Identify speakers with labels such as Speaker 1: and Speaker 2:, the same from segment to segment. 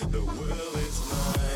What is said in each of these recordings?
Speaker 1: the world is mine.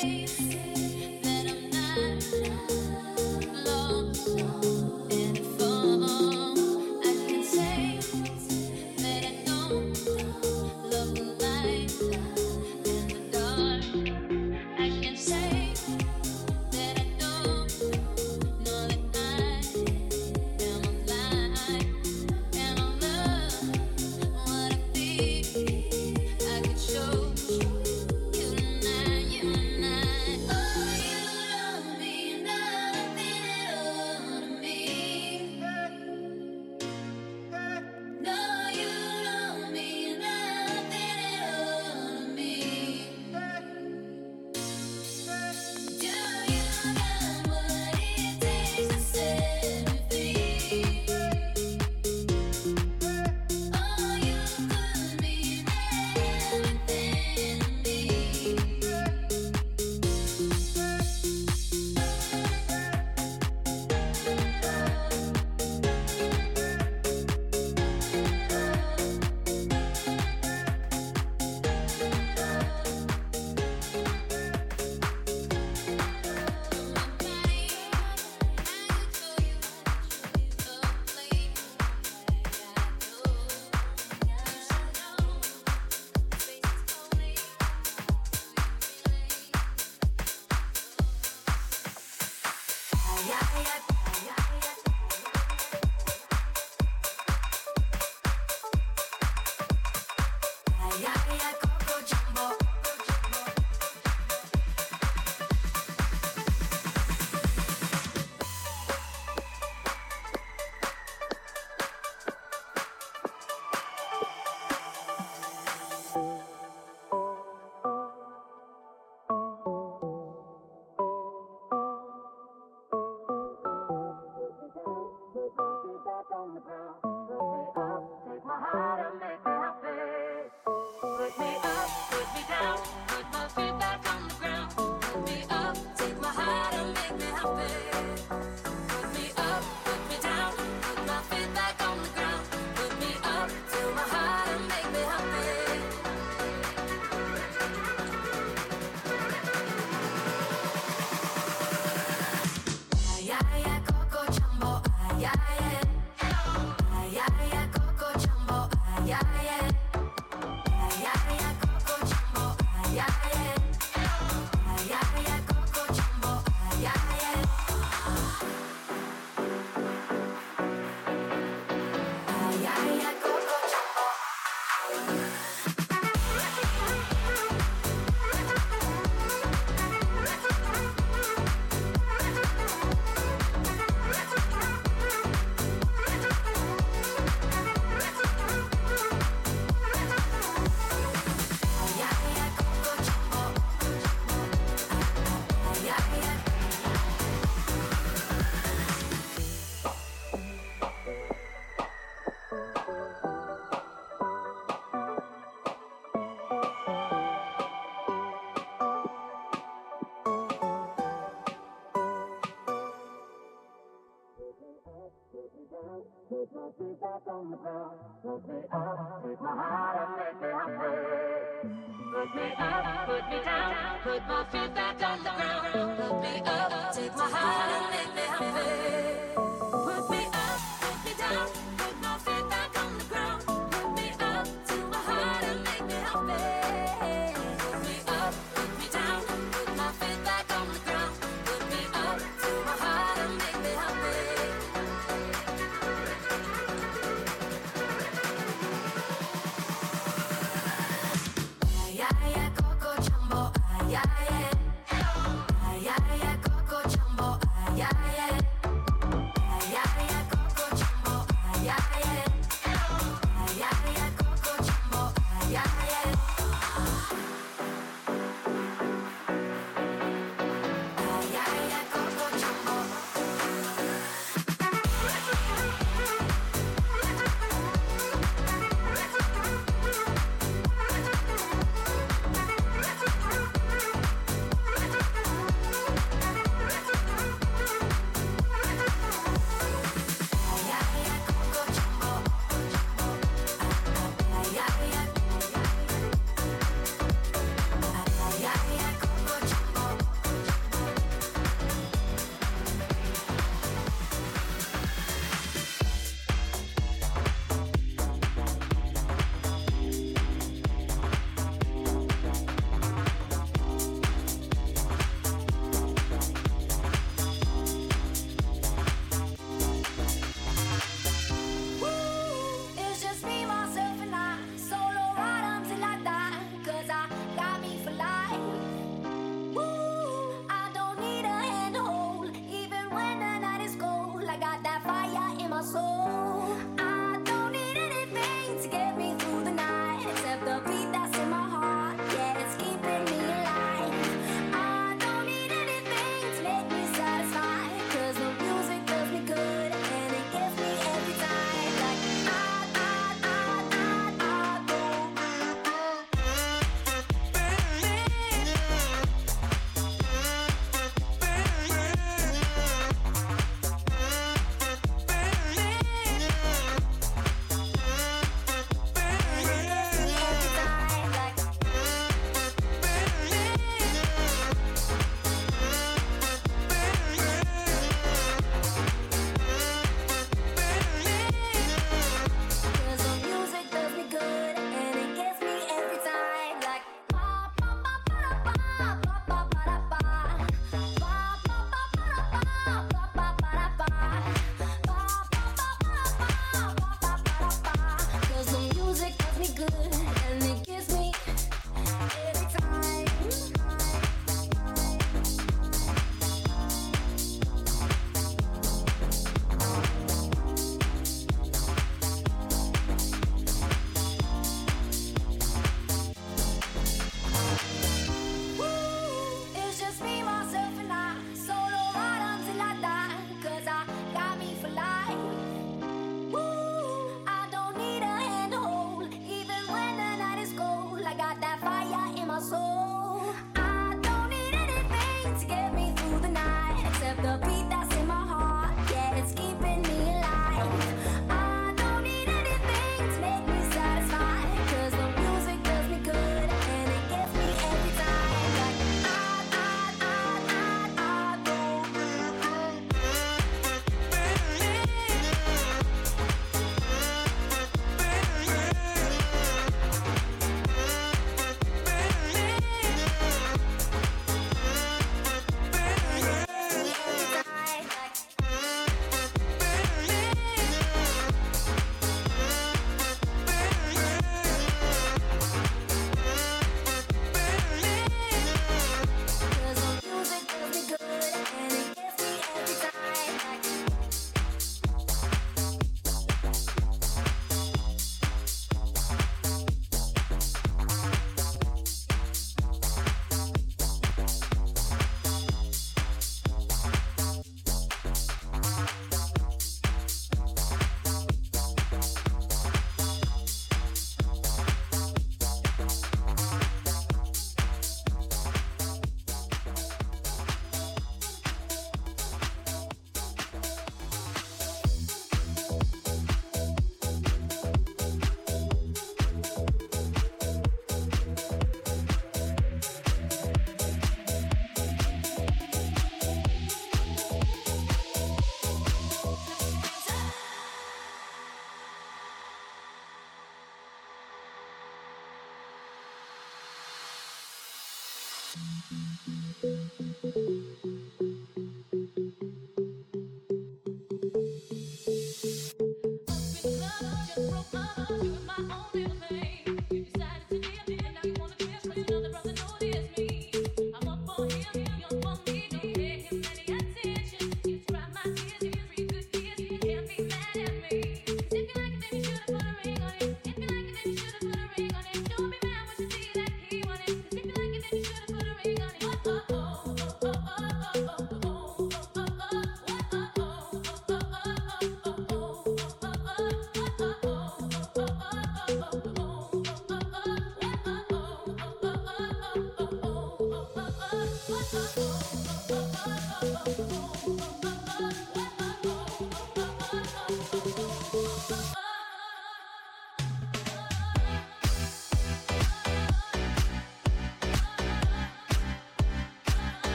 Speaker 2: Put me up, put